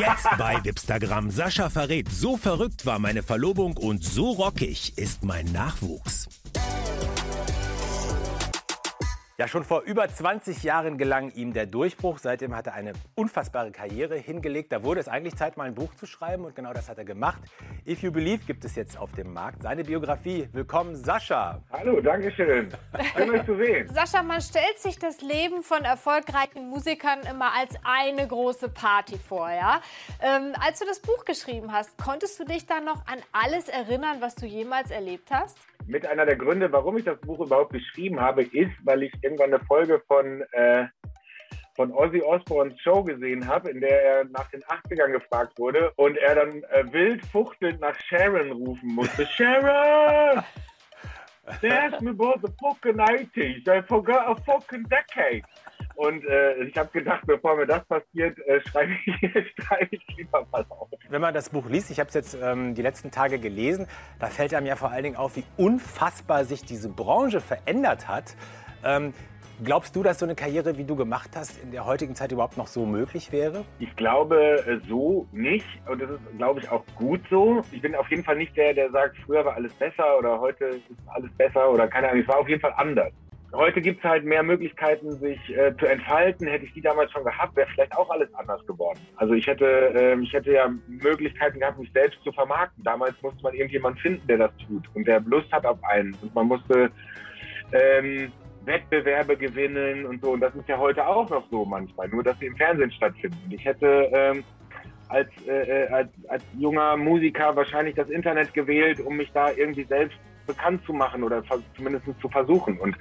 Jetzt bei Wipstagram. Sascha verrät, so verrückt war meine Verlobung und so rockig ist mein Nachwuchs. Ja, schon vor über 20 Jahren gelang ihm der Durchbruch. Seitdem hat er eine unfassbare Karriere hingelegt. Da wurde es eigentlich Zeit, mal ein Buch zu schreiben und genau das hat er gemacht. If You Believe gibt es jetzt auf dem Markt. Seine Biografie. Willkommen, Sascha. Hallo, danke schön. Schön, euch zu sehen. Sascha, man stellt sich das Leben von erfolgreichen Musikern immer als eine große Party vor, ja? Ähm, als du das Buch geschrieben hast, konntest du dich dann noch an alles erinnern, was du jemals erlebt hast? Mit einer der Gründe, warum ich das Buch überhaupt geschrieben habe, ist, weil ich irgendwann eine Folge von, äh, von Ozzy Osbournes Show gesehen habe, in der er nach den 80ern gefragt wurde und er dann äh, wild fuchtelnd nach Sharon rufen musste. Sharon! They asked me about the fucking 80s. I forgot a fucking decade. Und äh, ich habe gedacht, bevor mir das passiert, äh, schreibe ich, schreibe ich lieber was auf. Wenn man das Buch liest, ich habe es jetzt ähm, die letzten Tage gelesen, da fällt einem ja vor allen Dingen auf, wie unfassbar sich diese Branche verändert hat. Ähm, glaubst du, dass so eine Karriere, wie du gemacht hast, in der heutigen Zeit überhaupt noch so möglich wäre? Ich glaube äh, so nicht und das ist, glaube ich, auch gut so. Ich bin auf jeden Fall nicht der, der sagt, früher war alles besser oder heute ist alles besser oder keine Ahnung, es war auf jeden Fall anders. Heute gibt es halt mehr Möglichkeiten, sich äh, zu entfalten. Hätte ich die damals schon gehabt, wäre vielleicht auch alles anders geworden. Also ich hätte, äh, ich hätte ja Möglichkeiten gehabt, mich selbst zu vermarkten. Damals musste man irgendjemanden finden, der das tut und der Lust hat auf einen. Und man musste ähm, Wettbewerbe gewinnen und so. Und das ist ja heute auch noch so manchmal, nur dass sie im Fernsehen stattfinden. Ich hätte ähm, als, äh, äh als, als junger Musiker wahrscheinlich das Internet gewählt, um mich da irgendwie selbst bekannt zu machen oder zumindest zu versuchen. Und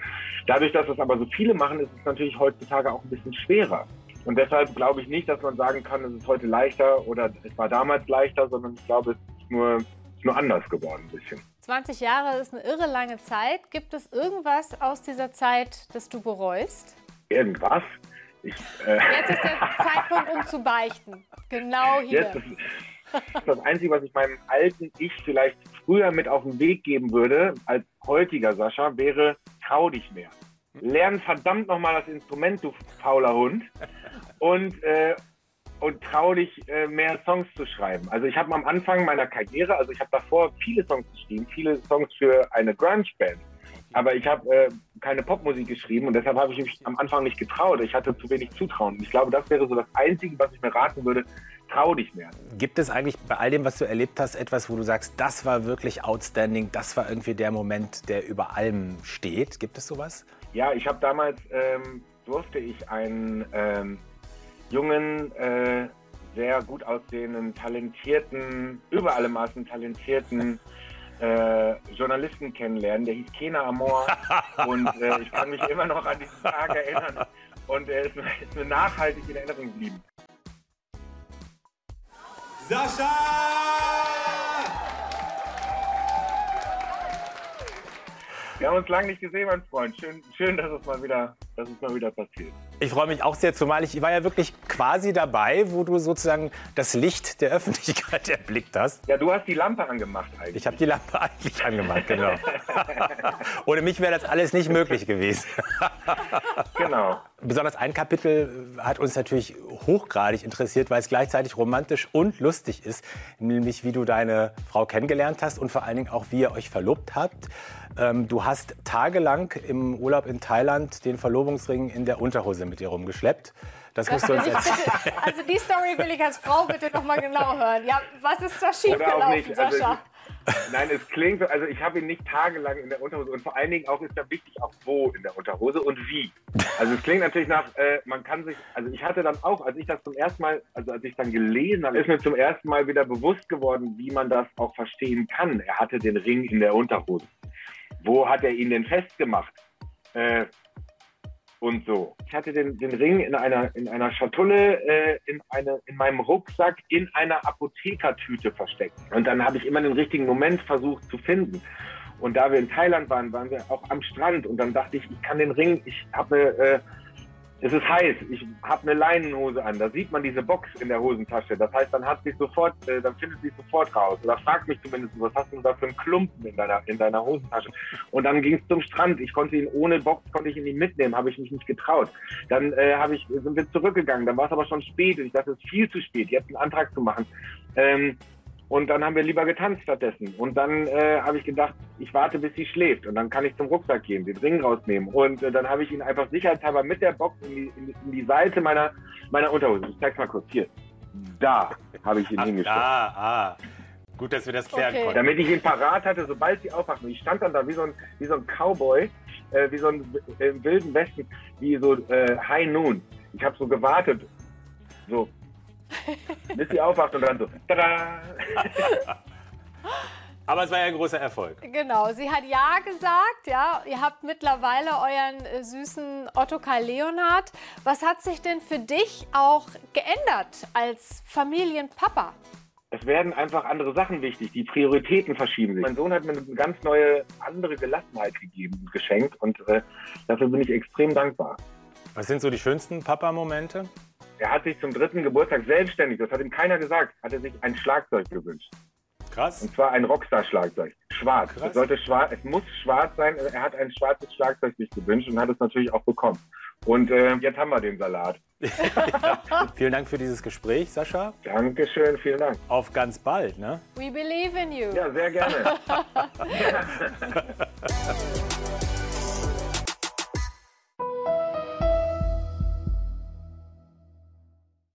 dadurch, dass das aber so viele machen, ist es natürlich heutzutage auch ein bisschen schwerer. Und deshalb glaube ich nicht, dass man sagen kann, es ist heute leichter oder es war damals leichter, sondern ich glaube, es ist nur, ist nur anders geworden ein bisschen. 20 Jahre ist eine irre lange Zeit. Gibt es irgendwas aus dieser Zeit, das du bereust? Irgendwas? Ich, äh Jetzt ist der Zeitpunkt, um zu beichten. Genau hier. Das Einzige, was ich meinem alten Ich vielleicht früher mit auf den Weg geben würde, als heutiger Sascha, wäre, trau dich mehr. Lern verdammt nochmal das Instrument, du fauler Hund. Und, äh, und trau dich, äh, mehr Songs zu schreiben. Also ich habe am Anfang meiner Karriere, also ich habe davor viele Songs geschrieben, viele Songs für eine Grunge-Band. Aber ich habe äh, keine Popmusik geschrieben und deshalb habe ich mich am Anfang nicht getraut. Ich hatte zu wenig Zutrauen. Und ich glaube, das wäre so das Einzige, was ich mir raten würde, trau dich mehr. Gibt es eigentlich bei all dem, was du erlebt hast, etwas, wo du sagst, das war wirklich outstanding, das war irgendwie der Moment, der über allem steht? Gibt es sowas? Ja, ich habe damals, ähm, durfte ich einen ähm, jungen, äh, sehr gut aussehenden, talentierten, über alle Maßen talentierten äh, Journalisten kennenlernen. Der hieß Kena Amor und äh, ich kann mich immer noch an diesen Tag erinnern. Und er ist, ist mir nachhaltig in Erinnerung geblieben. Sascha! Wir haben uns lange nicht gesehen, mein Freund. Schön, schön dass, es mal wieder, dass es mal wieder passiert. Ich freue mich auch sehr, zumal ich war ja wirklich quasi dabei, wo du sozusagen das Licht der Öffentlichkeit erblickt hast. Ja, du hast die Lampe angemacht eigentlich. Ich habe die Lampe eigentlich angemacht, genau. Ohne mich wäre das alles nicht möglich gewesen. genau. Besonders ein Kapitel hat uns natürlich hochgradig interessiert, weil es gleichzeitig romantisch und lustig ist, nämlich wie du deine Frau kennengelernt hast und vor allen Dingen auch, wie ihr euch verlobt habt. Ähm, du hast tagelang im Urlaub in Thailand den Verlobungsring in der Unterhose mit ihr rumgeschleppt. Das musst du uns erzählen. Bitte, also die Story will ich als Frau bitte noch mal genau hören. Ja, was ist da schiefgelaufen, also Sascha? Also, nein, es klingt so, also ich habe ihn nicht tagelang in der Unterhose und vor allen Dingen auch ist da wichtig auch wo in der Unterhose und wie. Also es klingt natürlich nach, äh, man kann sich, also ich hatte dann auch, als ich das zum ersten Mal, also als ich dann gelesen habe, ist mir zum ersten Mal wieder bewusst geworden, wie man das auch verstehen kann. Er hatte den Ring in der Unterhose. Wo hat er ihn denn festgemacht? Äh, und so. Ich hatte den, den Ring in einer, in einer Schatulle, äh, in, eine, in meinem Rucksack, in einer Apothekertüte versteckt. Und dann habe ich immer den richtigen Moment versucht zu finden. Und da wir in Thailand waren, waren wir auch am Strand. Und dann dachte ich, ich kann den Ring, ich habe äh, es ist heiß, ich habe eine Leinenhose an, da sieht man diese Box in der Hosentasche. Das heißt, dann hat sich sofort, äh, dann findet sie sofort raus. Oder fragt mich zumindest, was hast du da für einen Klumpen in deiner, in deiner Hosentasche? Und dann ging es zum Strand. Ich konnte ihn ohne Box, konnte ich ihn nicht mitnehmen, habe ich mich nicht getraut. Dann äh, habe ich, sind wir zurückgegangen, dann war es aber schon spät. Und ich dachte, es ist viel zu spät, jetzt einen Antrag zu machen. Ähm, und dann haben wir lieber getanzt stattdessen. Und dann äh, habe ich gedacht, ich warte, bis sie schläft. Und dann kann ich zum Rucksack gehen, den Ring rausnehmen. Und äh, dann habe ich ihn einfach sicherheitshalber mit der Box in die, in die, in die Seite meiner, meiner Unterhose. Ich zeig's mal kurz. Hier. Da habe ich ihn hingestellt. Ah, ah. Gut, dass wir das klären Okay. konnten. Damit ich ihn parat hatte, sobald sie aufwacht. Und ich stand dann da wie so ein, wie so ein Cowboy, äh, wie so ein äh, im wilden Westen, wie so äh, High Noon. Ich habe so gewartet. So. Bis sie aufwacht und dann so. Tada! Aber es war ja ein großer Erfolg. Genau, sie hat Ja gesagt, ja. Ihr habt mittlerweile euren äh, süßen Ottokar Leonhard. Was hat sich denn für dich auch geändert als Familienpapa? es werden einfach andere Sachen wichtig. Die Prioritäten verschieben sich. Mein Sohn hat mir eine ganz neue, andere Gelassenheit gegeben und geschenkt und äh, dafür bin ich extrem dankbar. Was sind so die schönsten Papa-Momente? Er hat sich zum dritten Geburtstag selbstständig, das hat ihm keiner gesagt, hat er sich ein Schlagzeug gewünscht. Krass. Und zwar ein Rockstar-Schlagzeug. Schwarz. Krass. Es, sollte schwarz. es muss schwarz sein. Er hat ein schwarzes Schlagzeug sich gewünscht und hat es natürlich auch bekommen. Und äh, jetzt haben wir den Salat. Vielen Dank für dieses Gespräch, Sascha. Dankeschön, vielen Dank. Auf ganz bald, ne? We believe in you. Ja, sehr gerne.